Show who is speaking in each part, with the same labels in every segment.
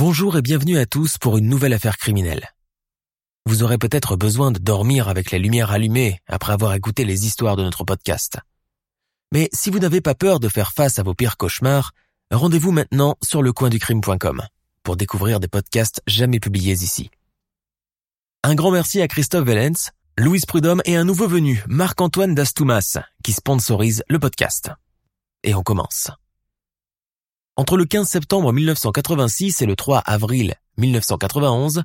Speaker 1: Bonjour et bienvenue à tous pour une nouvelle affaire criminelle. Vous aurez peut-être besoin de dormir avec les lumières allumées après avoir écouté les histoires de notre podcast. Mais si vous n'avez pas peur de faire face à vos pires cauchemars, rendez-vous maintenant sur lecoinducrime.com pour découvrir des podcasts jamais publiés ici. Un grand merci à Christophe Vellens, Louise Prudhomme et un nouveau venu, Marc-Antoine Dastoumas, qui sponsorise le podcast. Et on commence. Entre le 15 septembre 1986 et le 3 avril 1991,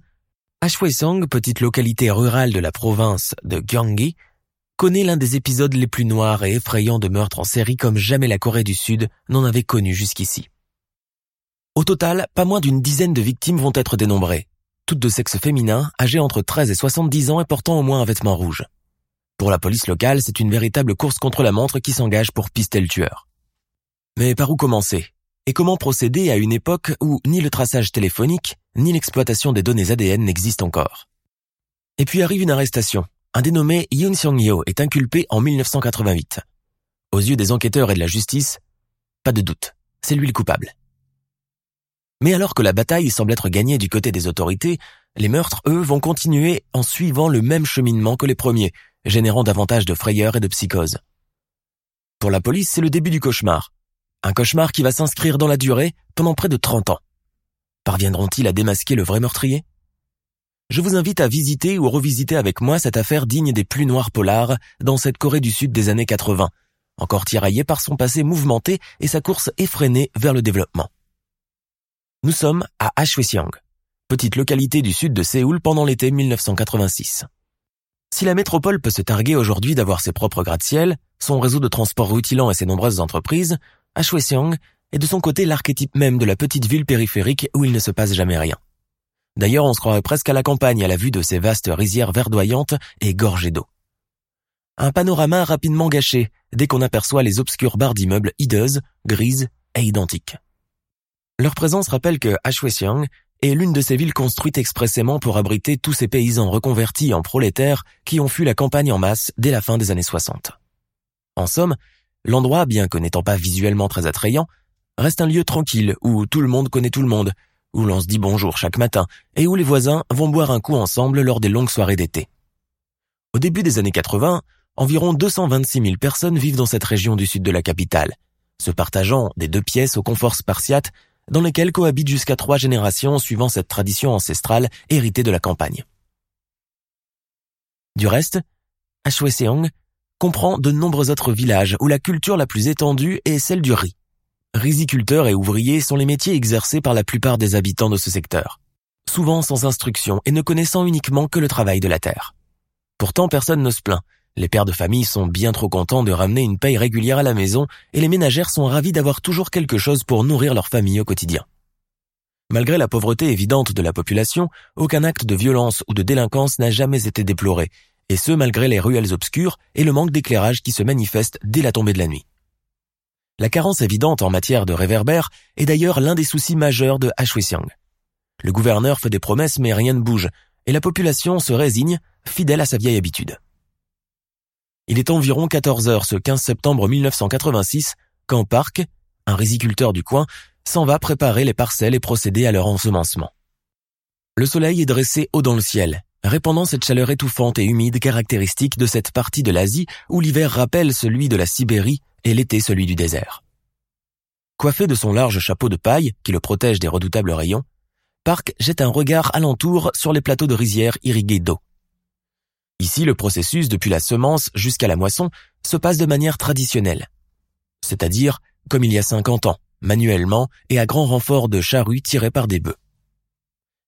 Speaker 1: Ashwesang, petite localité rurale de la province de Gyeonggi, connaît l'un des épisodes les plus noirs et effrayants de meurtres en série comme jamais la Corée du Sud n'en avait connu jusqu'ici. Au total, pas moins d'une dizaine de victimes vont être dénombrées, toutes de sexe féminin, âgées entre 13 et 70 ans et portant au moins un vêtement rouge. Pour la police locale, c'est une véritable course contre la montre qui s'engage pour pister le tueur. Mais par où commencer? Et comment procéder à une époque où ni le traçage téléphonique, ni l'exploitation des données ADN n'existent encore? Et puis arrive une arrestation. Un dénommé Yoon Seong-yo est inculpé en 1988. Aux yeux des enquêteurs et de la justice, pas de doute, c'est lui le coupable. Mais alors que la bataille semble être gagnée du côté des autorités, les meurtres, eux, vont continuer en suivant le même cheminement que les premiers, générant davantage de frayeur et de psychose. Pour la police, c'est le début du cauchemar. Un cauchemar qui va s'inscrire dans la durée pendant près de 30 ans. Parviendront-ils à démasquer le vrai meurtrier? Je vous invite à visiter ou revisiter avec moi cette affaire digne des plus noirs polars dans cette Corée du Sud des années 80, encore tiraillée par son passé mouvementé et sa course effrénée vers le développement. Nous sommes à Hwasiang, petite localité du sud de Séoul pendant l'été 1986. Si la métropole peut se targuer aujourd'hui d'avoir ses propres gratte-ciel, son réseau de transport rutilant et ses nombreuses entreprises, Hwasiang est de son côté l'archétype même de la petite ville périphérique où il ne se passe jamais rien. D'ailleurs, on se croirait presque à la campagne à la vue de ces vastes rizières verdoyantes et gorgées d'eau. Un panorama rapidement gâché dès qu'on aperçoit les obscures barres d'immeubles hideuses, grises et identiques. Leur présence rappelle que Hwasiang est l'une de ces villes construites expressément pour abriter tous ces paysans reconvertis en prolétaires qui ont fui la campagne en masse dès la fin des années 60. En somme, l'endroit, bien que n'étant pas visuellement très attrayant, reste un lieu tranquille où tout le monde connaît tout le monde, où l'on se dit bonjour chaque matin et où les voisins vont boire un coup ensemble lors des longues soirées d'été. Au début des années 80, environ 226 000 personnes vivent dans cette région du sud de la capitale, se partageant des deux pièces au confort spartiate dans lesquelles cohabitent jusqu'à trois générations suivant cette tradition ancestrale héritée de la campagne. Du reste, Hwasong comprend de nombreux autres villages où la culture la plus étendue est celle du riz. Riziculteurs et ouvriers sont les métiers exercés par la plupart des habitants de ce secteur, souvent sans instruction et ne connaissant uniquement que le travail de la terre. Pourtant, personne ne se plaint. Les pères de famille sont bien trop contents de ramener une paye régulière à la maison et les ménagères sont ravis d'avoir toujours quelque chose pour nourrir leur famille au quotidien. Malgré la pauvreté évidente de la population, aucun acte de violence ou de délinquance n'a jamais été déploré, et ce malgré les ruelles obscures et le manque d'éclairage qui se manifeste dès la tombée de la nuit. La carence évidente en matière de réverbères est d'ailleurs l'un des soucis majeurs de Hwasiang. Le gouverneur fait des promesses mais rien ne bouge, et la population se résigne, fidèle à sa vieille habitude. Il est environ 14 heures ce 15 septembre 1986 quand Park, un riziculteur du coin, s'en va préparer les parcelles et procéder à leur ensemencement. Le soleil est dressé haut dans le ciel, répandant cette chaleur étouffante et humide caractéristique de cette partie de l'Asie où l'hiver rappelle celui de la Sibérie et l'été celui du désert. Coiffé de son large chapeau de paille qui le protège des redoutables rayons, Park jette un regard alentour sur les plateaux de rizières irrigués d'eau. Ici, le processus depuis la semence jusqu'à la moisson se passe de manière traditionnelle, c'est-à-dire comme il y a 50 ans, manuellement et à grand renfort de charrues tirées par des bœufs.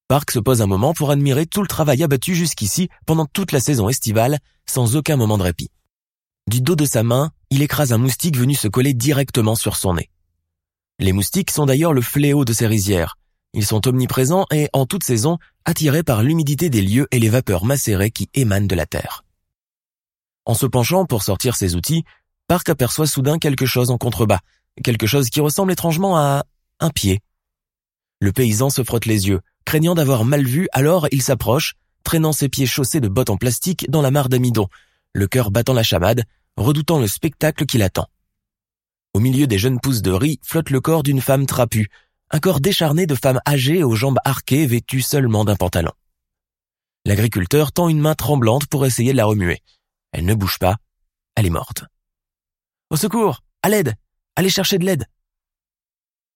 Speaker 1: Park se pose un moment pour admirer tout le travail abattu jusqu'ici pendant toute la saison estivale sans aucun moment de répit. Du dos de sa main, il écrase un moustique venu se coller directement sur son nez. Les moustiques sont d'ailleurs le fléau de ces rizières. Ils sont omniprésents et, en toute saison, attirés par l'humidité des lieux et les vapeurs macérées qui émanent de la terre. En se penchant pour sortir ses outils, Park aperçoit soudain quelque chose en contrebas, quelque chose qui ressemble étrangement à un pied. Le paysan se frotte les yeux, craignant d'avoir mal vu, alors il s'approche, traînant ses pieds chaussés de bottes en plastique dans la mare d'amidon, le cœur battant la chamade, redoutant le spectacle qui l'attend. Au milieu des jeunes pousses de riz flotte le corps d'une femme trapue, un corps décharné de femme âgée aux jambes arquées vêtue seulement d'un pantalon. L'agriculteur tend une main tremblante pour essayer de la remuer. Elle ne bouge pas, elle est morte. Au secours, à l'aide, allez chercher de l'aide.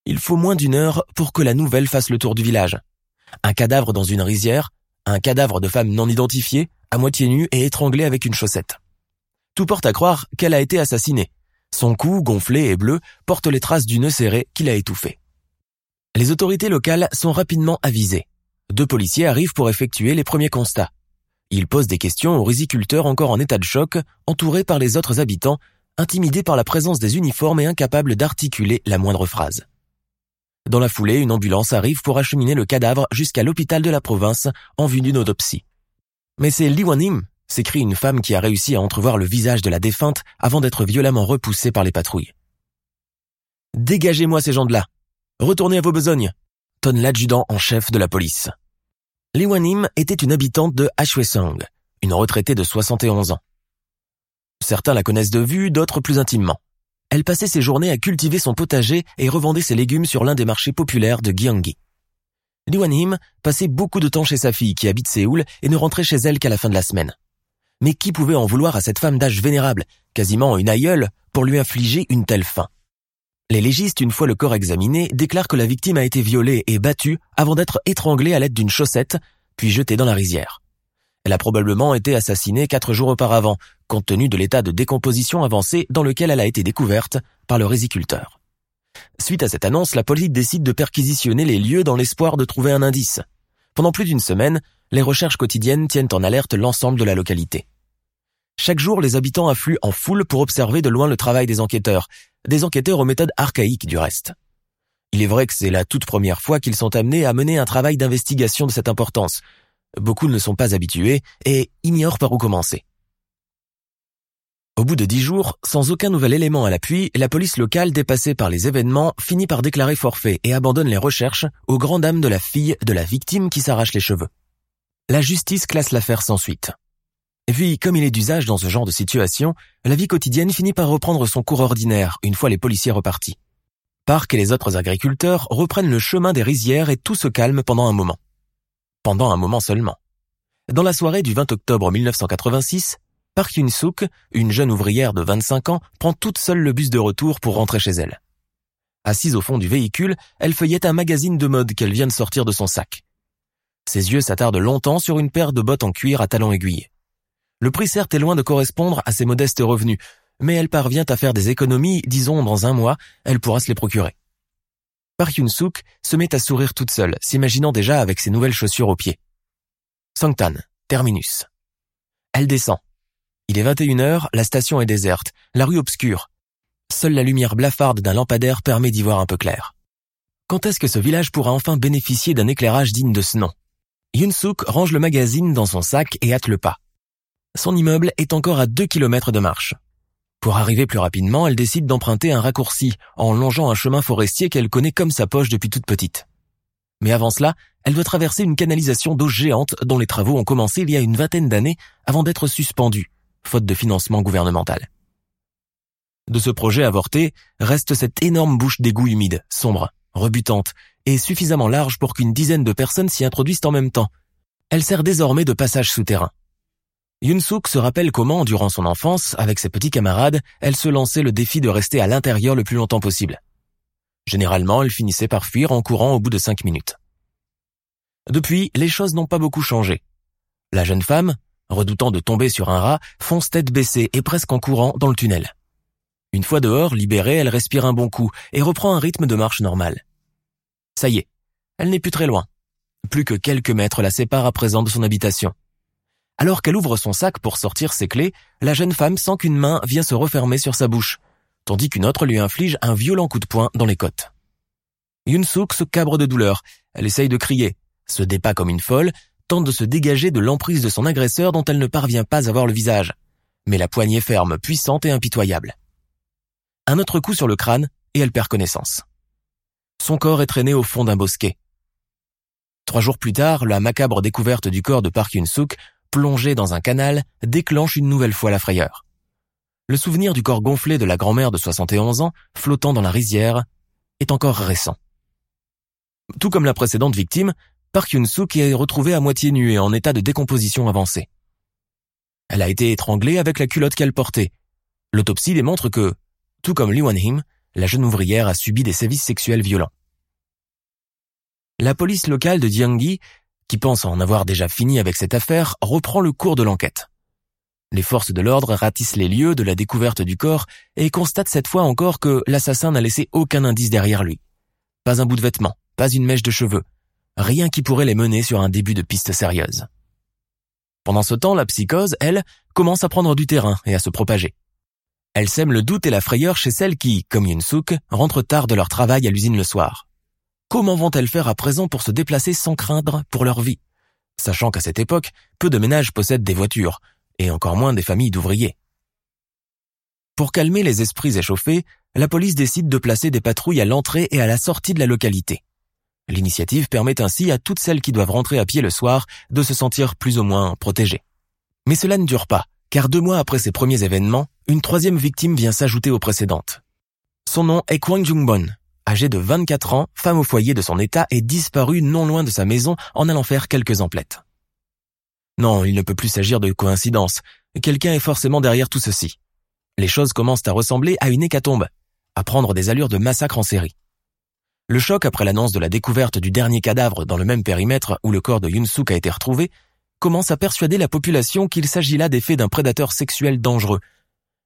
Speaker 1: Il faut moins d'une heure pour que la nouvelle fasse le tour du village. Un cadavre dans une rizière, un cadavre de femme non identifiée, à moitié nue et étranglée avec une chaussette. Tout porte à croire qu'elle a été assassinée. Son cou, gonflé et bleu, porte les traces du nœud qui l'a étouffée. Les autorités locales sont rapidement avisées. Deux policiers arrivent pour effectuer les premiers constats. Ils posent des questions aux riziculteurs encore en état de choc, entourés par les autres habitants, intimidés par la présence des uniformes et incapables d'articuler la moindre phrase. Dans la foulée, une ambulance arrive pour acheminer le cadavre jusqu'à l'hôpital de la province en vue d'une autopsie. Mais c'est Li Wanim, s'écrie une femme qui a réussi à entrevoir le visage de la défunte avant d'être violemment repoussée par les patrouilles. Dégagez-moi ces gens de là. Retournez à vos besognes, tonne l'adjudant en chef de la police. Li Wanim était une habitante de Hwesong, une retraitée de 71 ans. Certains la connaissent de vue, d'autres plus intimement elle passait ses journées à cultiver son potager et revendait ses légumes sur l'un des marchés populaires de Gyeonggi. Lee Wan-him passait beaucoup de temps chez sa fille qui habite Séoul et ne rentrait chez elle qu'à la fin de la semaine. Mais qui pouvait en vouloir à cette femme d'âge vénérable, quasiment une aïeule, pour lui infliger une telle fin Les légistes, une fois le corps examiné, déclarent que la victime a été violée et battue avant d'être étranglée à l'aide d'une chaussette, puis jetée dans la rizière. Elle a probablement été assassinée quatre jours auparavant, compte tenu de l'état de décomposition avancé dans lequel elle a été découverte par le résiculteur. Suite à cette annonce, la police décide de perquisitionner les lieux dans l'espoir de trouver un indice. Pendant plus d'une semaine, les recherches quotidiennes tiennent en alerte l'ensemble de la localité. Chaque jour, les habitants affluent en foule pour observer de loin le travail des enquêteurs, des enquêteurs aux méthodes archaïques du reste. Il est vrai que c'est la toute première fois qu'ils sont amenés à mener un travail d'investigation de cette importance. Beaucoup ne sont pas habitués et ignorent par où commencer. Au bout de dix jours, sans aucun nouvel élément à l'appui, la police locale, dépassée par les événements, finit par déclarer forfait et abandonne les recherches aux grandes dames de la fille de la victime qui s'arrache les cheveux. La justice classe l'affaire sans suite. Et puis, comme il est d'usage dans ce genre de situation, la vie quotidienne finit par reprendre son cours ordinaire une fois les policiers repartis. Park et les autres agriculteurs reprennent le chemin des rizières et tout se calme pendant un moment. Pendant un moment seulement. Dans la soirée du 20 octobre 1986, Park Yun-suk, une jeune ouvrière de 25 ans, prend toute seule le bus de retour pour rentrer chez elle. Assise au fond du véhicule, elle feuillette un magazine de mode qu'elle vient de sortir de son sac. Ses yeux s'attardent longtemps sur une paire de bottes en cuir à talons aiguillés. Le prix certes est loin de correspondre à ses modestes revenus, mais elle parvient à faire des économies, disons dans un mois, elle pourra se les procurer. Park Yun-suk se met à sourire toute seule, s'imaginant déjà avec ses nouvelles chaussures aux pieds. Sangtan, terminus. Elle descend, il est 21h, la station est déserte, la rue obscure. Seule la lumière blafarde d'un lampadaire permet d'y voir un peu clair. Quand est-ce que ce village pourra enfin bénéficier d'un éclairage digne de ce nom? Yunsuk range le magazine dans son sac et hâte le pas. Son immeuble est encore à 2 km de marche. Pour arriver plus rapidement, elle décide d'emprunter un raccourci en longeant un chemin forestier qu'elle connaît comme sa poche depuis toute petite. Mais avant cela, elle doit traverser une canalisation d'eau géante dont les travaux ont commencé il y a une vingtaine d'années avant d'être suspendus, faute de financement gouvernemental. De ce projet avorté reste cette énorme bouche d'égout humide, sombre, rebutante et suffisamment large pour qu'une dizaine de personnes s'y introduisent en même temps. Elle sert désormais de passage souterrain. Yunsuk se rappelle comment, durant son enfance, avec ses petits camarades, elle se lançait le défi de rester à l'intérieur le plus longtemps possible. Généralement, elle finissait par fuir en courant au bout de cinq minutes. Depuis, les choses n'ont pas beaucoup changé. La jeune femme, redoutant de tomber sur un rat, fonce tête baissée et presque en courant dans le tunnel. Une fois dehors, libérée, elle respire un bon coup et reprend un rythme de marche normal. Ça y est, elle n'est plus très loin. Plus que quelques mètres la séparent à présent de son habitation. Alors qu'elle ouvre son sac pour sortir ses clés, la jeune femme sent qu'une main vient se refermer sur sa bouche, tandis qu'une autre lui inflige un violent coup de poing dans les côtes. Yunsuk se cabre de douleur. Elle essaye de crier, se débat comme une folle, tente de se dégager de l'emprise de son agresseur dont elle ne parvient pas à voir le visage. Mais la poignée ferme, puissante et impitoyable. Un autre coup sur le crâne et elle perd connaissance. Son corps est traîné au fond d'un bosquet. Trois jours plus tard, la macabre découverte du corps de Park Yun-suk, plongé dans un canal, déclenche une nouvelle fois la frayeur. Le souvenir du corps gonflé de la grand-mère de 71 ans, flottant dans la rizière, est encore récent. Tout comme la précédente victime, Park Yun-suk est retrouvée à moitié nue et en état de décomposition avancée. Elle a été étranglée avec la culotte qu'elle portait. L'autopsie démontre que, tout comme Lee Wan-him, la jeune ouvrière a subi des sévices sexuels violents. La police locale de Gyeonggi, qui pense en avoir déjà fini avec cette affaire, reprend le cours de l'enquête. Les forces de l'ordre ratissent les lieux de la découverte du corps et constatent cette fois encore que l'assassin n'a laissé aucun indice derrière lui. Pas un bout de vêtement, pas une mèche de cheveux, rien qui pourrait les mener sur un début de piste sérieuse. Pendant ce temps, la psychose, elle, commence à prendre du terrain et à se propager. Elle sème le doute et la frayeur chez celles qui, comme Yun-suk, rentrent tard de leur travail à l'usine le soir. Comment vont-elles faire à présent pour se déplacer sans craindre pour leur vie? Sachant qu'à cette époque, peu de ménages possèdent des voitures, et encore moins des familles d'ouvriers. Pour calmer les esprits échauffés, la police décide de placer des patrouilles à l'entrée et à la sortie de la localité. L'initiative permet ainsi à toutes celles qui doivent rentrer à pied le soir de se sentir plus ou moins protégées. Mais cela ne dure pas, car deux mois après ces premiers événements, une troisième victime vient s'ajouter aux précédentes. Son nom est Kwang Jungbon, âgée de 24 ans, femme au foyer de son état, est disparue non loin de sa maison en allant faire quelques emplettes. Non, il ne peut plus s'agir de coïncidence. Quelqu'un est forcément derrière tout ceci. Les choses commencent à ressembler à une hécatombe, à prendre des allures de massacre en série. Le choc après l'annonce de la découverte du dernier cadavre dans le même périmètre où le corps de Yunsuk a été retrouvé commence à persuader la population qu'il s'agit là des faits d'un prédateur sexuel dangereux.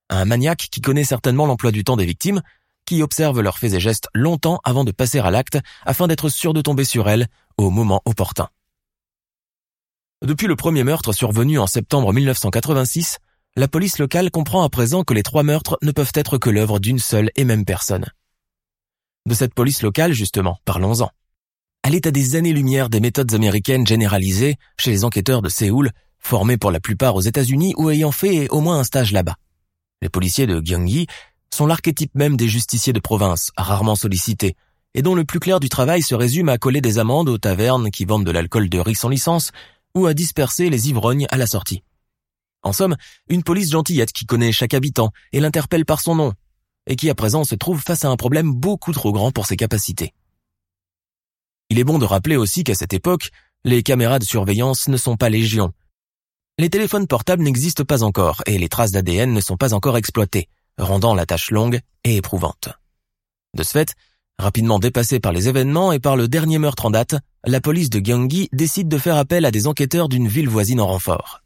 Speaker 1: Un maniaque qui connaît certainement l'emploi du temps des victimes, qui observe leurs faits et gestes longtemps avant de passer à l'acte afin d'être sûr de tomber sur elles au moment opportun. Depuis le premier meurtre survenu en septembre 1986, la police locale comprend à présent que les trois meurtres ne peuvent être que l'œuvre d'une seule et même personne. De cette police locale, justement, parlons-en. Elle est à des années-lumière des méthodes américaines généralisées chez les enquêteurs de Séoul, formés pour la plupart aux États-Unis ou ayant fait au moins un stage là-bas. Les policiers de Gyeonggi sont l'archétype même des justiciers de province, rarement sollicités, et dont le plus clair du travail se résume à coller des amendes aux tavernes qui vendent de l'alcool de riz sans licence ou à disperser les ivrognes à la sortie. En somme, une police gentillette qui connaît chaque habitant et l'interpelle par son nom, et qui à présent se trouve face à un problème beaucoup trop grand pour ses capacités. Il est bon de rappeler aussi qu'à cette époque, les caméras de surveillance ne sont pas légion. Les téléphones portables n'existent pas encore et les traces d'ADN ne sont pas encore exploitées, rendant la tâche longue et éprouvante. De ce fait, rapidement dépassée par les événements et par le dernier meurtre en date, la police de Gyeonggi décide de faire appel à des enquêteurs d'une ville voisine en renfort.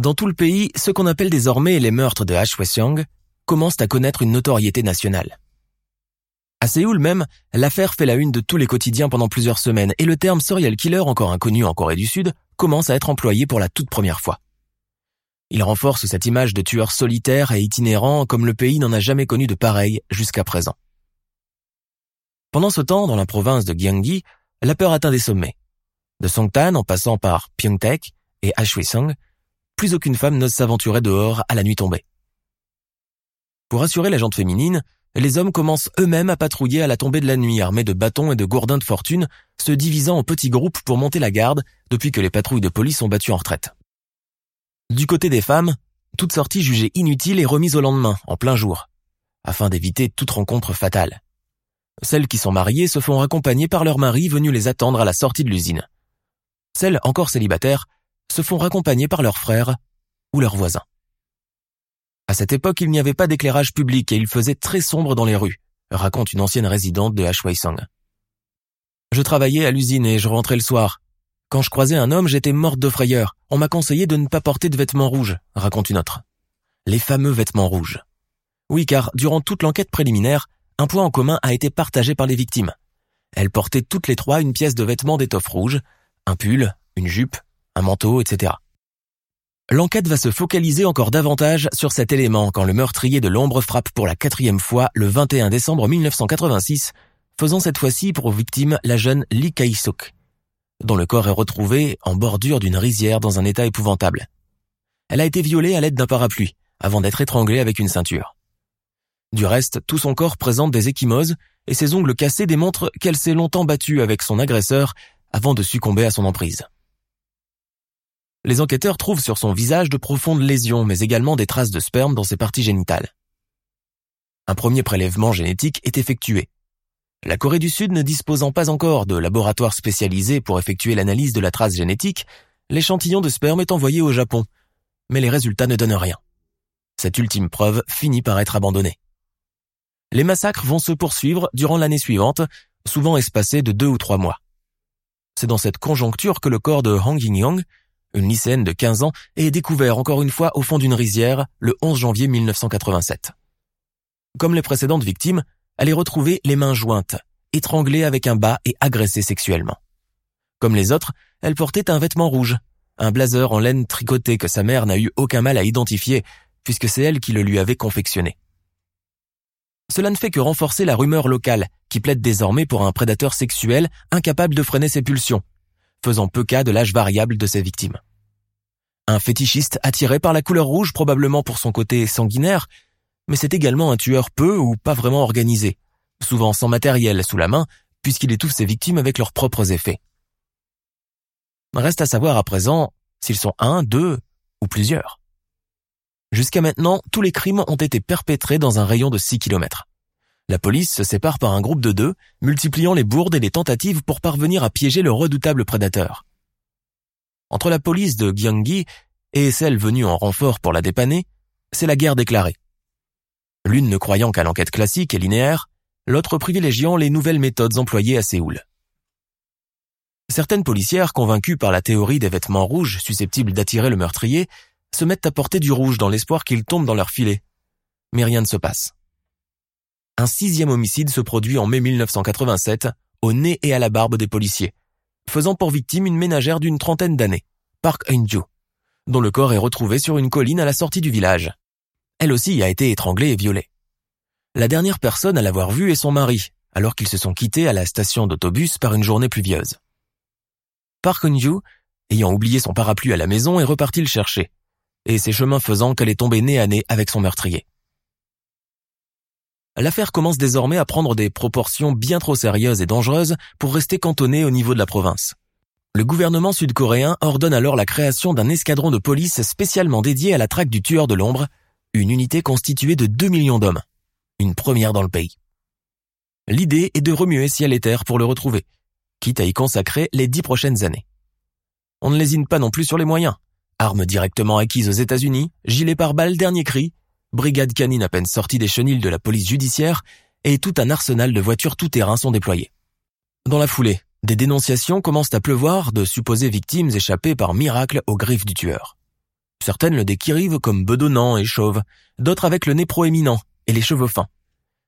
Speaker 1: Dans tout le pays, ce qu'on appelle désormais les meurtres de Hwasong commencent à connaître une notoriété nationale. À Séoul même, l'affaire fait la une de tous les quotidiens pendant plusieurs semaines et le terme serial killer encore inconnu en Corée du Sud commence à être employé pour la toute première fois. Il renforce cette image de tueur solitaire et itinérant comme le pays n'en a jamais connu de pareil jusqu'à présent. Pendant ce temps, dans la province de Gyeonggi, la peur atteint des sommets. De Songtan en passant par Pyeongtaek et Hwasong, plus aucune femme n'ose s'aventurer dehors à la nuit tombée. Pour assurer la jante féminine, les hommes commencent eux-mêmes à patrouiller à la tombée de la nuit armés de bâtons et de gourdins de fortune, se divisant en petits groupes pour monter la garde depuis que les patrouilles de police sont battues en retraite. Du côté des femmes, toute sortie jugée inutile est remise au lendemain, en plein jour, afin d'éviter toute rencontre fatale. Celles qui sont mariées se font raccompagner par leur mari venu les attendre à la sortie de l'usine. Celles encore célibataires se font raccompagner par leurs frères ou leurs voisins. À cette époque, il n'y avait pas d'éclairage public et il faisait très sombre dans les rues, raconte une ancienne résidente de Hwaisong. Je travaillais à l'usine et je rentrais le soir. Quand je croisais un homme, j'étais morte de frayeur. On m'a conseillé de ne pas porter de vêtements rouges, raconte une autre. Les fameux vêtements rouges. Oui, car durant toute l'enquête préliminaire, un point en commun a été partagé par les victimes. Elles portaient toutes les trois une pièce de vêtements d'étoffe rouge, un pull, une jupe, un manteau, etc. L'enquête va se focaliser encore davantage sur cet élément quand le meurtrier de l'ombre frappe pour la quatrième fois le 21 décembre 1986 faisant cette fois-ci pour victime la jeune Lee Kai-suk, dont le corps est retrouvé en bordure d'une rizière dans un état épouvantable. Elle a été violée à l'aide d'un parapluie, avant d'être étranglée avec une ceinture. Du reste, tout son corps présente des échymoses et ses ongles cassés démontrent qu'elle s'est longtemps battue avec son agresseur avant de succomber à son emprise. Les enquêteurs trouvent sur son visage de profondes lésions, mais également des traces de sperme dans ses parties génitales. Un premier prélèvement génétique est effectué. La Corée du Sud ne disposant pas encore de laboratoire spécialisé pour effectuer l'analyse de la trace génétique, l'échantillon de sperme est envoyé au Japon, mais les résultats ne donnent rien. Cette ultime preuve finit par être abandonnée. Les massacres vont se poursuivre durant l'année suivante, souvent espacés de deux ou trois mois. C'est dans cette conjoncture que le corps de Hong Yin-yong, une lycéenne de 15 ans, est découvert encore une fois au fond d'une rizière le 11 janvier 1987. Comme les précédentes victimes, elle est retrouvée les mains jointes, étranglée avec un bas et agressée sexuellement. Comme les autres, elle portait un vêtement rouge, un blazer en laine tricoté que sa mère n'a eu aucun mal à identifier, puisque c'est elle qui le lui avait confectionné. Cela ne fait que renforcer la rumeur locale, qui plaide désormais pour un prédateur sexuel incapable de freiner ses pulsions, faisant peu cas de l'âge variable de ses victimes. Un fétichiste attiré par la couleur rouge probablement pour son côté sanguinaire, mais c'est également un tueur peu ou pas vraiment organisé, souvent sans matériel sous la main, puisqu'il étouffe ses victimes avec leurs propres effets. Reste à savoir à présent s'ils sont un, deux ou plusieurs. Jusqu'à maintenant, tous les crimes ont été perpétrés dans un rayon de 6 km. La police se sépare par un groupe de deux, multipliant les bourdes et les tentatives pour parvenir à piéger le redoutable prédateur. Entre la police de Gyeonggi et celle venue en renfort pour la dépanner, c'est la guerre déclarée. L'une ne croyant qu'à l'enquête classique et linéaire, l'autre privilégiant les nouvelles méthodes employées à Séoul. Certaines policières, convaincues par la théorie des vêtements rouges susceptibles d'attirer le meurtrier, se mettent à porter du rouge dans l'espoir qu'il tombe dans leur filet. Mais rien ne se passe. Un sixième homicide se produit en mai 1987, au nez et à la barbe des policiers, faisant pour victime une ménagère d'une trentaine d'années, Park Eun-ju, dont le corps est retrouvé sur une colline à la sortie du village. Elle aussi a été étranglée et violée. La dernière personne à l'avoir vue est son mari, alors qu'ils se sont quittés à la station d'autobus par une journée pluvieuse. Park Eun-ju, ayant oublié son parapluie à la maison, est reparti le chercher, et c'est chemin faisant qu'elle est tombée nez à nez avec son meurtrier. L'affaire commence désormais à prendre des proportions bien trop sérieuses et dangereuses pour rester cantonnée au niveau de la province. Le gouvernement sud-coréen ordonne alors la création d'un escadron de police spécialement dédié à la traque du tueur de l'ombre, une unité constituée de 2 millions d'hommes. Une première dans le pays. L'idée est de remuer ciel et terre pour le retrouver, quitte à y consacrer les dix prochaines années. On ne lésine pas non plus sur les moyens. Armes directement acquises aux États-Unis, gilet pare-balles dernier cri, brigade canine à peine sortie des chenilles de la police judiciaire et tout un arsenal de voitures tout-terrain sont déployés. Dans la foulée, des dénonciations commencent à pleuvoir de supposées victimes échappées par miracle aux griffes du tueur. Certaines le décrivent comme bedonnant et chauve, d'autres avec le nez proéminent et les cheveux fins.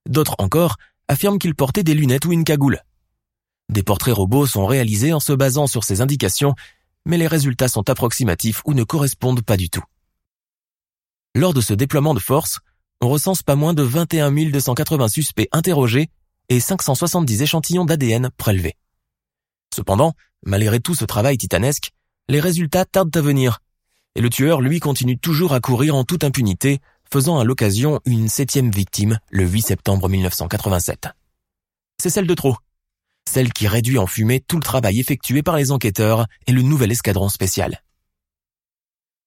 Speaker 1: D'autres encore affirment qu'il portait des lunettes ou une cagoule. Des portraits robots sont réalisés en se basant sur ces indications mais les résultats sont approximatifs ou ne correspondent pas du tout. Lors de ce déploiement de force, on recense pas moins de 21 280 suspects interrogés et 570 échantillons d'ADN prélevés. Cependant, malgré tout ce travail titanesque, les résultats tardent à venir, et le tueur, lui, continue toujours à courir en toute impunité, faisant à l'occasion une septième victime le 8 septembre 1987. C'est celle de trop, celle qui réduit en fumée tout le travail effectué par les enquêteurs et le nouvel escadron spécial.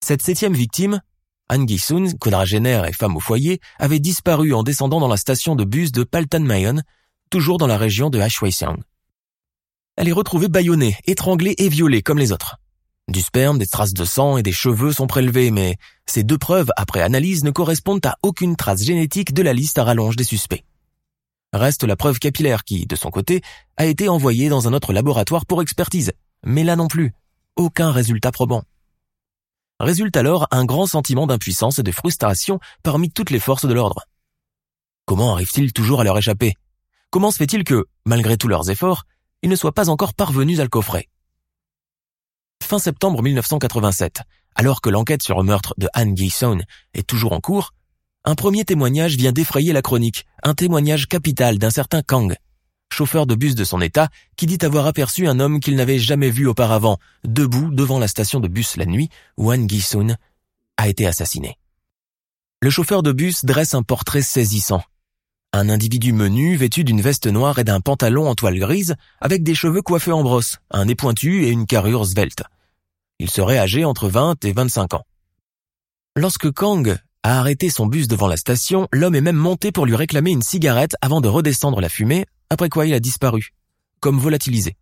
Speaker 1: Cette septième victime, Han Gi-sun, quadragénaire et femme au foyer, avait disparu en descendant dans la station de bus de Paltan-Mayon, toujours dans la région de Hwaiseong. Elle est retrouvée bâillonnée, étranglée et violée comme les autres. Du sperme, des traces de sang et des cheveux sont prélevés, mais ces deux preuves, après analyse, ne correspondent à aucune trace génétique de la liste à rallonge des suspects. Reste la preuve capillaire qui, de son côté, a été envoyée dans un autre laboratoire pour expertise. Mais là non plus, aucun résultat probant. Résulte alors un grand sentiment d'impuissance et de frustration parmi toutes les forces de l'ordre. Comment arrive-t-il toujours à leur échapper? Comment se fait-il que, malgré tous leurs efforts, ils ne soient pas encore parvenus à le coffrer? Fin septembre 1987, alors que l'enquête sur le meurtre de Han Gi-seon est toujours en cours, un premier témoignage vient d'effrayer la chronique, un témoignage capital d'un certain Kang, chauffeur de bus de son état qui dit avoir aperçu un homme qu'il n'avait jamais vu auparavant, debout devant la station de bus la nuit où Han Gi-sun a été assassiné. Le chauffeur de bus dresse un portrait saisissant. Un individu menu vêtu d'une veste noire et d'un pantalon en toile grise avec des cheveux coiffés en brosse, un nez pointu et une carrure svelte. Il serait âgé entre 20 et 25 ans. Lorsque Kang a arrêté son bus devant la station, l'homme est même monté pour lui réclamer une cigarette avant de redescendre la fumée, après quoi il a disparu, comme volatilisé.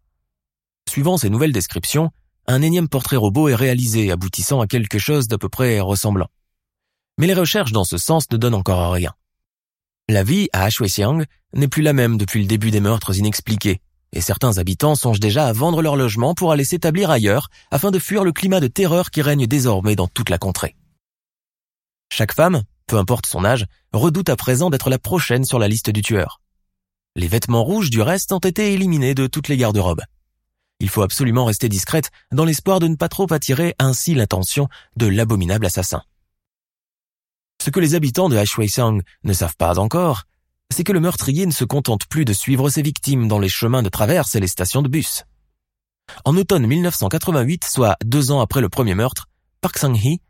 Speaker 1: Suivant ces nouvelles descriptions, un énième portrait robot est réalisé, aboutissant à quelque chose d'à peu près ressemblant. Mais les recherches dans ce sens ne donnent encore rien. La vie à Ashwesiang n'est plus la même depuis le début des meurtres inexpliqués, et certains habitants songent déjà à vendre leur logement pour aller s'établir ailleurs afin de fuir le climat de terreur qui règne désormais dans toute la contrée. Chaque femme, peu importe son âge, redoute à présent d'être la prochaine sur la liste du tueur. Les vêtements rouges du reste ont été éliminés de toutes les garde-robes. Il faut absolument rester discrète dans l'espoir de ne pas trop attirer ainsi l'attention de l'abominable assassin. Ce que les habitants de Ashweisang ne savent pas encore, c'est que le meurtrier ne se contente plus de suivre ses victimes dans les chemins de traverse et les stations de bus. En automne 1988, soit deux ans après le premier meurtre, Park Sang-hee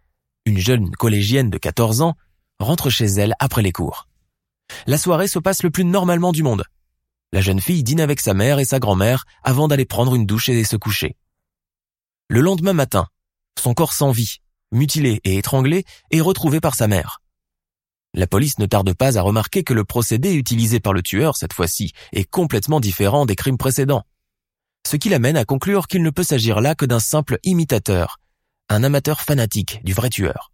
Speaker 1: une jeune collégienne de 14 ans, rentre chez elle après les cours. La soirée se passe le plus normalement du monde. La jeune fille dîne avec sa mère et sa grand-mère avant d'aller prendre une douche et se coucher. Le lendemain matin, son corps sans vie, mutilé et étranglé, est retrouvé par sa mère. La police ne tarde pas à remarquer que le procédé utilisé par le tueur cette fois-ci est complètement différent des crimes précédents. Ce qui l'amène à conclure qu'il ne peut s'agir là que d'un simple imitateur, un amateur fanatique du vrai tueur.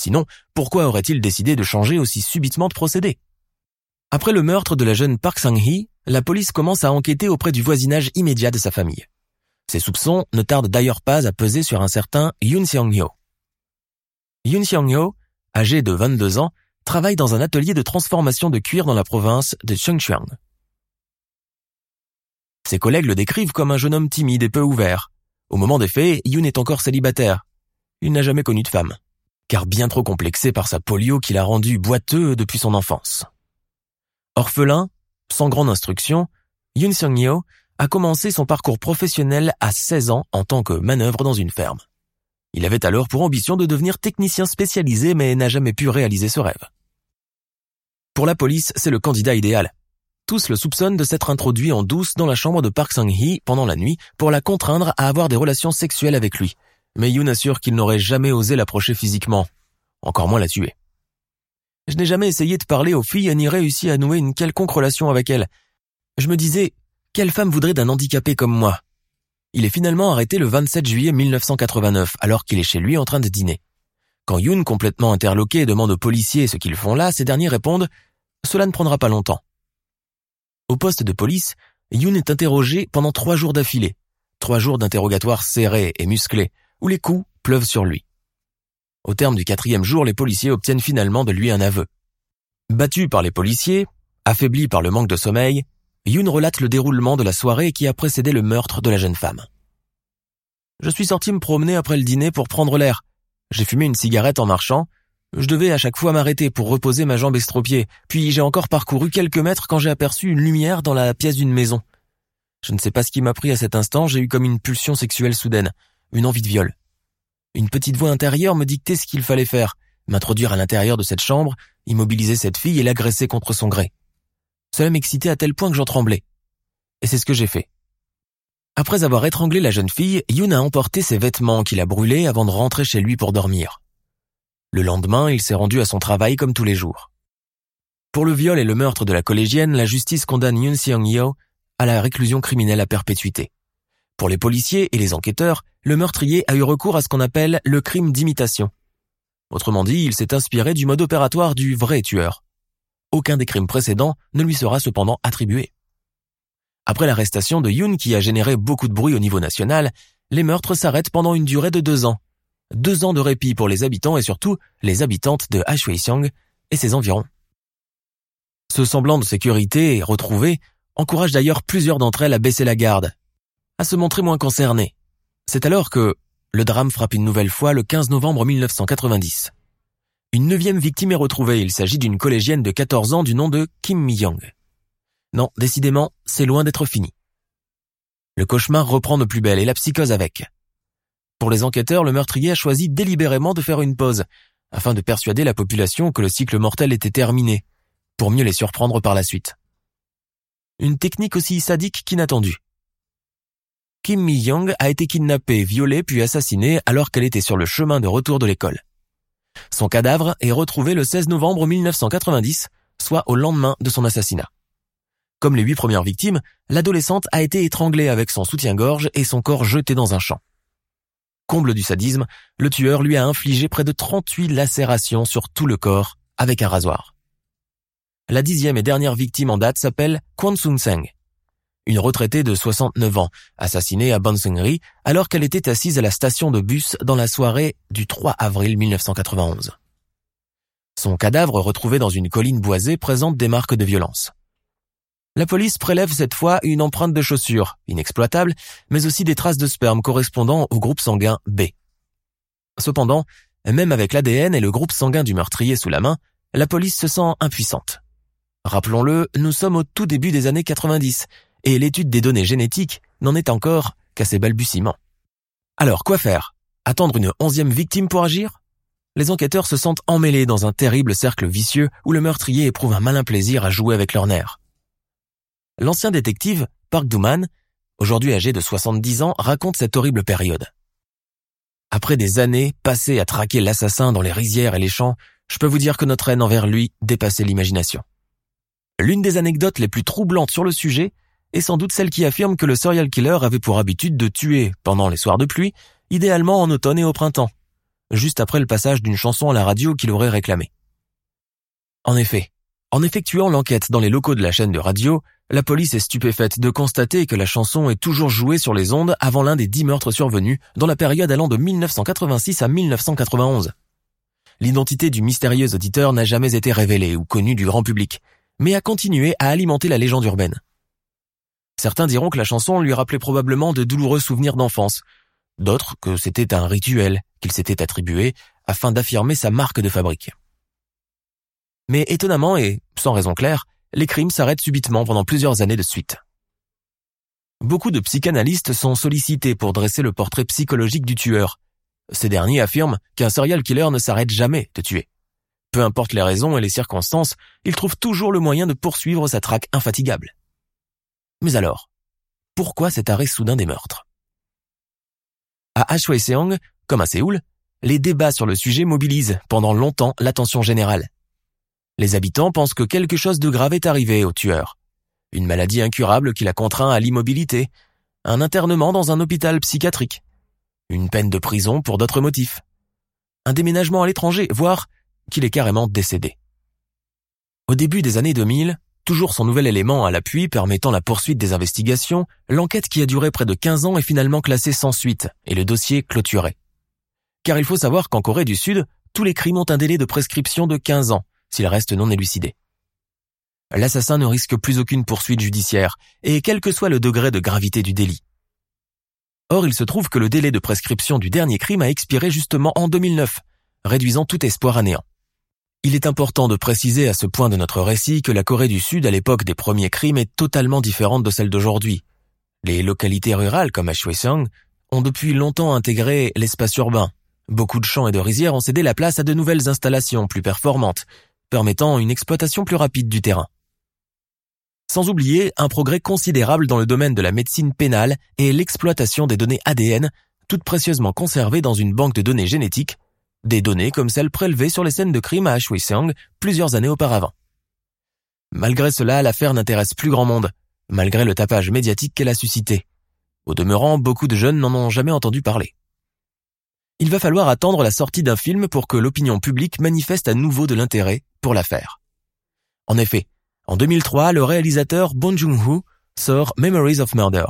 Speaker 1: Sinon, pourquoi aurait-il décidé de changer aussi subitement de procédé? Après le meurtre de la jeune Park Sang-hee, la police commence à enquêter auprès du voisinage immédiat de sa famille. Ses soupçons ne tardent d'ailleurs pas à peser sur un certain Yoon Seong-hyo. Yoon Seong-hyo, âgé de 22 ans, travaille dans un atelier de transformation de cuir dans la province de Chungcheong. Ses collègues le décrivent comme un jeune homme timide et peu ouvert, au moment des faits, Yoon est encore célibataire. Il n'a jamais connu de femme, car bien trop complexé par sa polio qui l'a rendu boiteux depuis son enfance. Orphelin, sans grande instruction, Yoon Seung-yo a commencé son parcours professionnel à 16 ans en tant que manœuvre dans une ferme. Il avait alors pour ambition de devenir technicien spécialisé mais n'a jamais pu réaliser ce rêve. Pour la police, c'est le candidat idéal. Tous le soupçonnent de s'être introduit en douce dans la chambre de Park Sang-hee pendant la nuit pour la contraindre à avoir des relations sexuelles avec lui. Mais Yoon assure qu'il n'aurait jamais osé l'approcher physiquement, encore moins la tuer. Je n'ai jamais essayé de parler aux filles ni réussi à nouer une quelconque relation avec elles. Je me disais, quelle femme voudrait d'un handicapé comme moi? Il est finalement arrêté le 27 juillet 1989, alors qu'il est chez lui en train de dîner. Quand Yoon, complètement interloqué, demande aux policiers ce qu'ils font là, ces derniers répondent « Cela ne prendra pas longtemps ». Au poste de police, Yoon est interrogé pendant trois jours d'affilée. Trois jours d'interrogatoire serrés et musclés, où les coups pleuvent sur lui. Au terme du quatrième jour, les policiers obtiennent finalement de lui un aveu. Battu par les policiers, affaibli par le manque de sommeil, Yoon relate le déroulement de la soirée qui a précédé le meurtre de la jeune femme. Je suis sorti me promener après le dîner pour prendre l'air. J'ai fumé une cigarette en marchant, je devais à chaque fois m'arrêter pour reposer ma jambe estropiée, puis j'ai encore parcouru quelques mètres quand j'ai aperçu une lumière dans la pièce d'une maison. Je ne sais pas ce qui m'a pris à cet instant, j'ai eu comme une pulsion sexuelle soudaine, une envie de viol. Une petite voix intérieure me dictait ce qu'il fallait faire, m'introduire à l'intérieur de cette chambre, immobiliser cette fille et l'agresser contre son gré. Cela m'excitait à tel point que j'en tremblais. Et c'est ce que j'ai fait. Après avoir étranglé la jeune fille, Yoon a emporté ses vêtements qu'il a brûlés avant de rentrer chez lui pour dormir. Le lendemain, il s'est rendu à son travail comme tous les jours. Pour le viol et le meurtre de la collégienne, la justice condamne Yoon Seong-yo à la réclusion criminelle à perpétuité. Pour les policiers et les enquêteurs, le meurtrier a eu recours à ce qu'on appelle le crime d'imitation. Autrement dit, il s'est inspiré du mode opératoire du vrai tueur. Aucun des crimes précédents ne lui sera cependant attribué. Après l'arrestation de Yoon qui a généré beaucoup de bruit au niveau national, les meurtres s'arrêtent pendant une durée de deux ans, deux ans de répit pour les habitants et surtout les habitantes de Ashweisiang et ses environs. Ce semblant de sécurité retrouvé encourage d'ailleurs plusieurs d'entre elles à baisser la garde, à se montrer moins concernées. C'est alors que le drame frappe une nouvelle fois le 15 novembre 1990. Une neuvième victime est retrouvée, il s'agit d'une collégienne de 14 ans du nom de Kim Mi-young. Non, décidément, c'est loin d'être fini. Le cauchemar reprend de plus belle et la psychose avec. Pour les enquêteurs, le meurtrier a choisi délibérément de faire une pause, afin de persuader la population que le cycle mortel était terminé, pour mieux les surprendre par la suite. Une technique aussi sadique qu'inattendue. Kim Mi-young a été kidnappée, violée puis assassinée alors qu'elle était sur le chemin de retour de l'école. Son cadavre est retrouvé le 16 novembre 1990, soit au lendemain de son assassinat. Comme les huit premières victimes, l'adolescente a été étranglée avec son soutien-gorge et son corps jeté dans un champ. Comble du sadisme, le tueur lui a infligé près de 38 lacérations sur tout le corps avec un rasoir. La dixième et dernière victime en date s'appelle Kwon Sung-seng, une retraitée de 69 ans, assassinée à Bonseungri alors qu'elle était assise à la station de bus dans la soirée du 3 avril 1991. Son cadavre retrouvé dans une colline boisée présente des marques de violence. La police prélève cette fois une empreinte de chaussure, inexploitable, mais aussi des traces de sperme correspondant au groupe sanguin B. Cependant, même avec l'ADN et le groupe sanguin du meurtrier sous la main, la police se sent impuissante. Rappelons-le, nous sommes au tout début des années 90 et l'étude des données génétiques n'en est encore qu'à ses balbutiements. Alors, quoi faire? Attendre une onzième victime pour agir? Les enquêteurs se sentent emmêlés dans un terrible cercle vicieux où le meurtrier éprouve un malin plaisir à jouer avec leurs nerfs. L'ancien détective, Park Duman, aujourd'hui âgé de 70 ans, raconte cette horrible période. Après des années passées à traquer l'assassin dans les rizières et les champs, je peux vous dire que notre haine envers lui dépassait l'imagination. L'une des anecdotes les plus troublantes sur le sujet est sans doute celle qui affirme que le serial killer avait pour habitude de tuer, pendant les soirs de pluie, idéalement en automne et au printemps, juste après le passage d'une chanson à la radio qu'il aurait réclamée. En effet, en effectuant l'enquête dans les locaux de la chaîne de radio, la police est stupéfaite de constater que la chanson est toujours jouée sur les ondes avant l'un des dix meurtres survenus dans la période allant de 1986 à 1991. L'identité du mystérieux auditeur n'a jamais été révélée ou connue du grand public, mais a continué à alimenter la légende urbaine. Certains diront que la chanson lui rappelait probablement de douloureux souvenirs d'enfance, d'autres que c'était un rituel qu'il s'était attribué afin d'affirmer sa marque de fabrique. Mais étonnamment et sans raison claire, les crimes s'arrêtent subitement pendant plusieurs années de suite. Beaucoup de psychanalystes sont sollicités pour dresser le portrait psychologique du tueur. Ces derniers affirment qu'un serial killer ne s'arrête jamais de tuer. Peu importe les raisons et les circonstances, il trouve toujours le moyen de poursuivre sa traque infatigable. Mais alors, pourquoi cet arrêt soudain des meurtres? À Hwaseong, comme à Séoul, les débats sur le sujet mobilisent pendant longtemps l'attention générale. Les habitants pensent que quelque chose de grave est arrivé au tueur. Une maladie incurable qui l'a contraint à l'immobilité, un internement dans un hôpital psychiatrique, une peine de prison pour d'autres motifs, un déménagement à l'étranger, voire qu'il est carrément décédé. Au début des années 2000, Toujours son nouvel élément à l'appui permettant la poursuite des investigations, l'enquête qui a duré près de 15 ans est finalement classée sans suite et le dossier clôturé. Car il faut savoir qu'en Corée du Sud, tous les crimes ont un délai de prescription de 15 ans s'ils restent non élucidés. L'assassin ne risque plus aucune poursuite judiciaire, et quel que soit le degré de gravité du délit. Or, il se trouve que le délai de prescription du dernier crime a expiré justement en 2009, réduisant tout espoir à néant. Il est important de préciser à ce point de notre récit que la Corée du Sud à l'époque des premiers crimes est totalement différente de celle d'aujourd'hui. Les localités rurales comme Hwaseong ont depuis longtemps intégré l'espace urbain. Beaucoup de champs et de rizières ont cédé la place à de nouvelles installations plus performantes, permettant une exploitation plus rapide du terrain. Sans oublier un progrès considérable dans le domaine de la médecine pénale et l'exploitation des données ADN, toutes précieusement conservées dans une banque de données génétiques des données comme celles prélevées sur les scènes de crime à Hwaseong plusieurs années auparavant. Malgré cela, l'affaire n'intéresse plus grand monde, malgré le tapage médiatique qu'elle a suscité. Au demeurant, beaucoup de jeunes n'en ont jamais entendu parler. Il va falloir attendre la sortie d'un film pour que l'opinion publique manifeste à nouveau de l'intérêt pour l'affaire. En effet, en 2003, le réalisateur Bong Joon-ho sort Memories of Murder,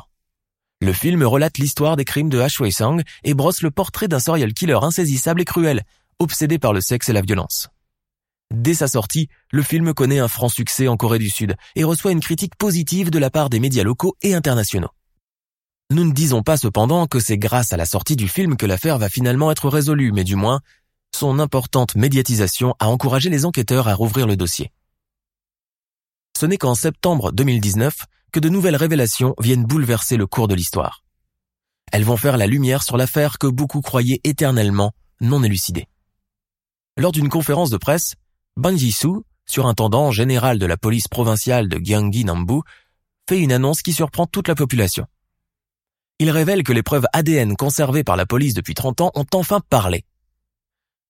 Speaker 1: le film relate l'histoire des crimes de Wei Sang et brosse le portrait d'un serial killer insaisissable et cruel, obsédé par le sexe et la violence. Dès sa sortie, le film connaît un franc succès en Corée du Sud et reçoit une critique positive de la part des médias locaux et internationaux. Nous ne disons pas cependant que c'est grâce à la sortie du film que l'affaire va finalement être résolue, mais du moins, son importante médiatisation a encouragé les enquêteurs à rouvrir le dossier. ce n'est qu'en septembre 2019 que de nouvelles révélations viennent bouleverser le cours de l'histoire. Elles vont faire la lumière sur l'affaire que beaucoup croyaient éternellement non élucidée. Lors d'une conférence de presse, Ban Jisoo, surintendant général de la police provinciale de Gyeonggi Nambu, fait une annonce qui surprend toute la population. Il révèle que les preuves ADN conservées par la police depuis 30 ans ont enfin parlé.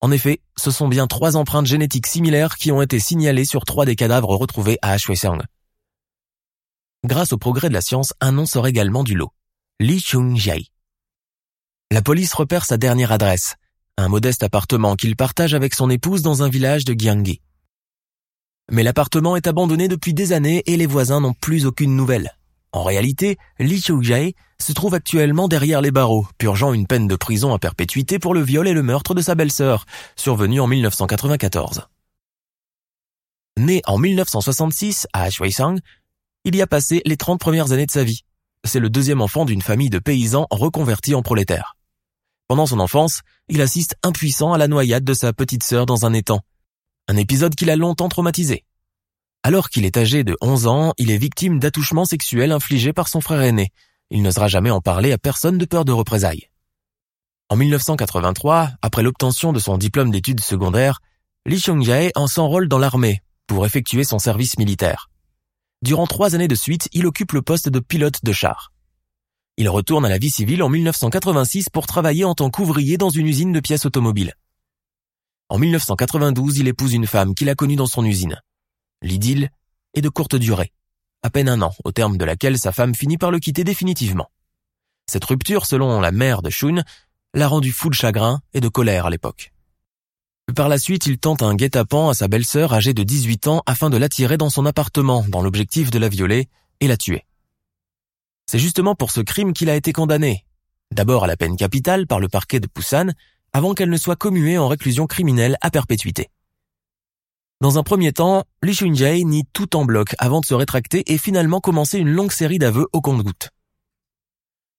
Speaker 1: En effet, ce sont bien trois empreintes génétiques similaires qui ont été signalées sur trois des cadavres retrouvés à Hwasong. Grâce au progrès de la science, un nom sort également du lot. Lee Chung-jae. La police repère sa dernière adresse, un modeste appartement qu'il partage avec son épouse dans un village de Gyeonggi. Mais l'appartement est abandonné depuis des années et les voisins n'ont plus aucune nouvelle. En réalité, Lee Choo-jae se trouve actuellement derrière les barreaux, purgeant une peine de prison à perpétuité pour le viol et le meurtre de sa belle-sœur, survenu en 1994. Né en 1966 à Hwaesong, il y a passé les 30 premières années de sa vie. C'est le deuxième enfant d'une famille de paysans reconvertis en prolétaires. Pendant son enfance, il assiste impuissant à la noyade de sa petite sœur dans un étang. Un épisode qui l'a longtemps traumatisé. Alors qu'il est âgé de 11 ans, il est victime d'attouchements sexuels infligés par son frère aîné. Il n'osera jamais en parler à personne de peur de représailles. En 1983, après l'obtention de son diplôme d'études secondaires, Lee Chung-jae en s'enrôle dans l'armée pour effectuer son service militaire. Durant trois années de suite, il occupe le poste de pilote de char. Il retourne à la vie civile en 1986 pour travailler en tant qu'ouvrier dans une usine de pièces automobiles. En 1992, il épouse une femme qu'il a connue dans son usine. L'idylle est de courte durée, à peine un an, au terme de laquelle sa femme finit par le quitter définitivement. Cette rupture, selon la mère de Shun, l'a rendu fou de chagrin et de colère à l'époque. Par la suite, il tente un guet-apens à sa belle-sœur âgée de 18 ans afin de l'attirer dans son appartement dans l'objectif de la violer et la tuer. C'est justement pour ce crime qu'il a été condamné, d'abord à la peine capitale par le parquet de Busan, avant qu'elle ne soit commuée en réclusion criminelle à perpétuité. Dans un premier temps, Lee Shun-jae nie tout en bloc avant de se rétracter et finalement commencer une longue série d'aveux au compte-gouttes.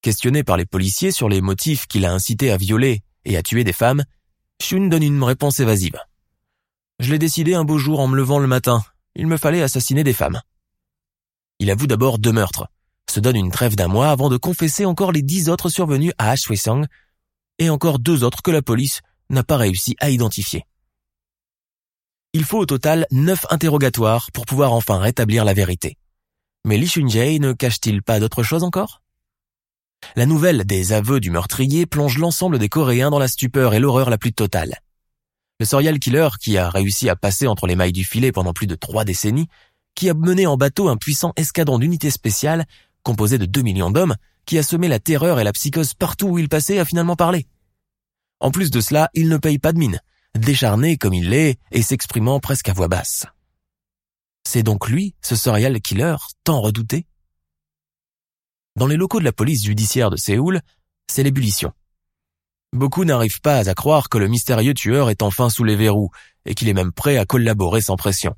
Speaker 1: Questionné par les policiers sur les motifs qui l'a incité à violer et à tuer des femmes, Shun donne une réponse évasive. Je l'ai décidé un beau jour en me levant le matin. Il me fallait assassiner des femmes. Il avoue d'abord deux meurtres, se donne une trêve d'un mois avant de confesser encore les dix autres survenus à Hwasong et encore deux autres que la police n'a pas réussi à identifier. Il faut au total neuf interrogatoires pour pouvoir enfin rétablir la vérité. Mais Lee Shun-jae ne cache-t-il pas d'autre chose encore? La nouvelle des aveux du meurtrier plonge l'ensemble des Coréens dans la stupeur et l'horreur la plus totale. Le serial killer, qui a réussi à passer entre les mailles du filet pendant plus de trois décennies, qui a mené en bateau un puissant escadron d'unités spéciales, composé de deux millions d'hommes, qui a semé la terreur et la psychose partout où il passait, a finalement parlé. En plus de cela, il ne paye pas de mine décharné comme il l'est et s'exprimant presque à voix basse. C'est donc lui, ce serial killer, tant redouté Dans les locaux de la police judiciaire de Séoul, c'est l'ébullition. Beaucoup n'arrivent pas à croire que le mystérieux tueur est enfin sous les verrous et qu'il est même prêt à collaborer sans pression.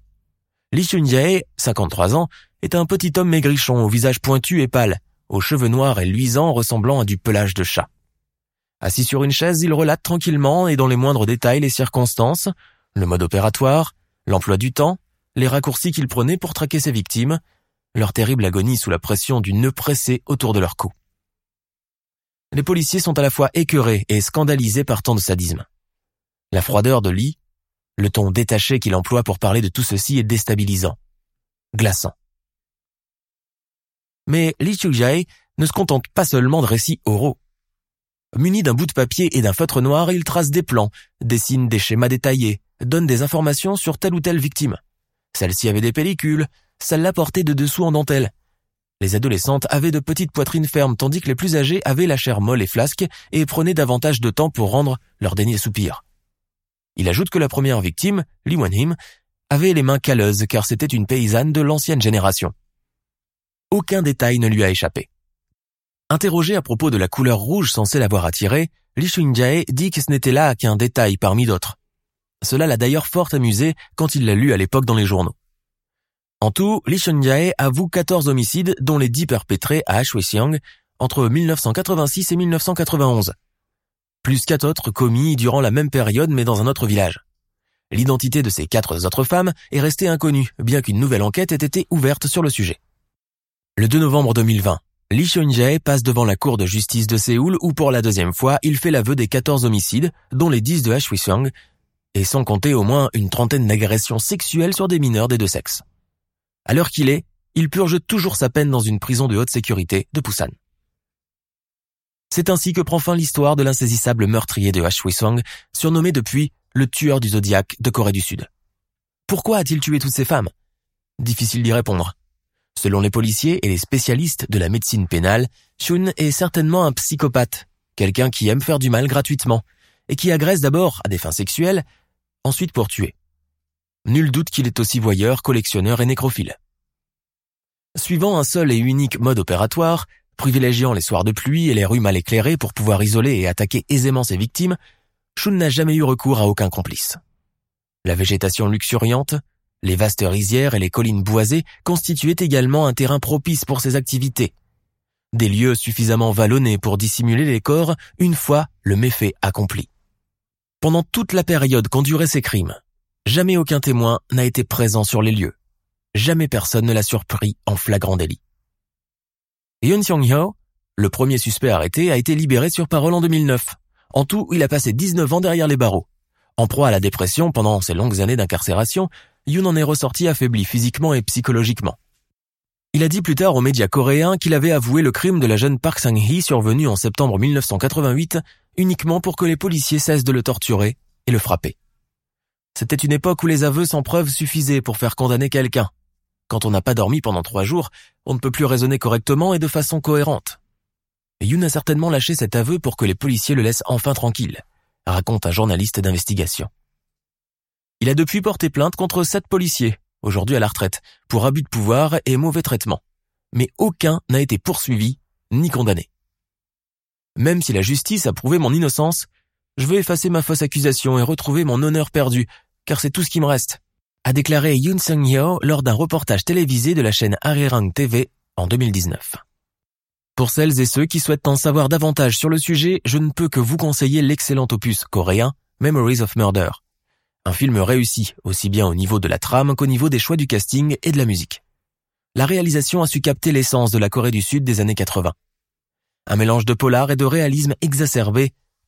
Speaker 1: Lee Chun-jae, 53 ans, est un petit homme maigrichon au visage pointu et pâle, aux cheveux noirs et luisants ressemblant à du pelage de chat. Assis sur une chaise, il relate tranquillement et dans les moindres détails les circonstances, le mode opératoire, l'emploi du temps, les raccourcis qu'il prenait pour traquer ses victimes, leur terrible agonie sous la pression du nœud pressé autour de leur cou. Les policiers sont à la fois écœurés et scandalisés par tant de sadisme. La froideur de Lee, le ton détaché qu'il emploie pour parler de tout ceci est déstabilisant, glaçant. Mais Lee Chujae ne se contente pas seulement de récits oraux. Muni d'un bout de papier et d'un feutre noir, il trace des plans, dessine des schémas détaillés, donne des informations sur telle ou telle victime. Celle-ci avait des pellicules, celle-là portait de dessous en dentelle. Les adolescentes avaient de petites poitrines fermes, tandis que les plus âgées avaient la chair molle et flasque et prenaient davantage de temps pour rendre leur dernier soupir. Il ajoute que la première victime, Li Wanhim, avait les mains calleuses car c'était une paysanne de l'ancienne génération. Aucun détail ne lui a échappé. Interrogé à propos de la couleur rouge censée l'avoir attiré, Li Shun-jae dit que ce n'était là qu'un détail parmi d'autres. Cela l'a d'ailleurs fort amusé quand il l'a lu à l'époque dans les journaux. En tout, Li Shun-jae avoue 14 homicides dont les 10 perpétrés à Hwasong entre 1986 et 1991. Plus quatre autres commis durant la même période mais dans un autre village. L'identité de ces quatre autres femmes est restée inconnue, bien qu'une nouvelle enquête ait été ouverte sur le sujet. Le 2 novembre 2020, Lee Seung-jae passe devant la cour de justice de Séoul où pour la deuxième fois, il fait l'aveu des 14 homicides, dont les 10 de Hwasong, et sans compter au moins une trentaine d'agressions sexuelles sur des mineurs des deux sexes. À l'heure qu'il est, il purge toujours sa peine dans une prison de haute sécurité de Busan. C'est ainsi que prend fin l'histoire de l'insaisissable meurtrier de Hwasong, surnommé depuis le tueur du zodiaque de Corée du Sud. Pourquoi a-t-il tué toutes ces femmes? Difficile d'y répondre. Selon les policiers et les spécialistes de la médecine pénale, Shun est certainement un psychopathe, quelqu'un qui aime faire du mal gratuitement, et qui agresse d'abord à des fins sexuelles, ensuite pour tuer. Nul doute qu'il est aussi voyeur, collectionneur et nécrophile. Suivant un seul et unique mode opératoire, privilégiant les soirs de pluie et les rues mal éclairées pour pouvoir isoler et attaquer aisément ses victimes, Shun n'a jamais eu recours à aucun complice. La végétation luxuriante, les vastes rizières et les collines boisées constituaient également un terrain propice pour ses activités. Des lieux suffisamment vallonnés pour dissimuler les corps une fois le méfait accompli. Pendant toute la période qu'ont duré ces crimes, jamais aucun témoin n'a été présent sur les lieux. Jamais personne ne l'a surpris en flagrant délit. Yoon Seong-hyo, le premier suspect arrêté, a été libéré sur parole en 2009. En tout, il a passé 19 ans derrière les barreaux. En proie à la dépression pendant ses longues années d'incarcération, Yoon en est ressorti affaibli physiquement et psychologiquement. Il a dit plus tard aux médias coréens qu'il avait avoué le crime de la jeune Park Sang-hee survenu en septembre 1988 uniquement pour que les policiers cessent de le torturer et le frapper. C'était une époque où les aveux sans preuve suffisaient pour faire condamner quelqu'un. Quand on n'a pas dormi pendant trois jours, on ne peut plus raisonner correctement et de façon cohérente. Yoon a certainement lâché cet aveu pour que les policiers le laissent enfin tranquille, raconte un journaliste d'investigation. Il a depuis porté plainte contre sept policiers, aujourd'hui à la retraite, pour abus de pouvoir et mauvais traitement. Mais aucun n'a été poursuivi ni condamné. Même si la justice a prouvé mon innocence, je veux effacer ma fausse accusation et retrouver mon honneur perdu, car c'est tout ce qui me reste, a déclaré Yoon Sung-yeol lors d'un reportage télévisé de la chaîne Arirang TV en 2019. Pour celles et ceux qui souhaitent en savoir davantage sur le sujet, je ne peux que vous conseiller l'excellent opus coréen Memories of Murder. Un film réussi, aussi bien au niveau de la trame qu'au niveau des choix du casting et de la musique. La réalisation a su capter l'essence de la Corée du Sud des années 80. Un mélange de polar et de réalisme exacerbé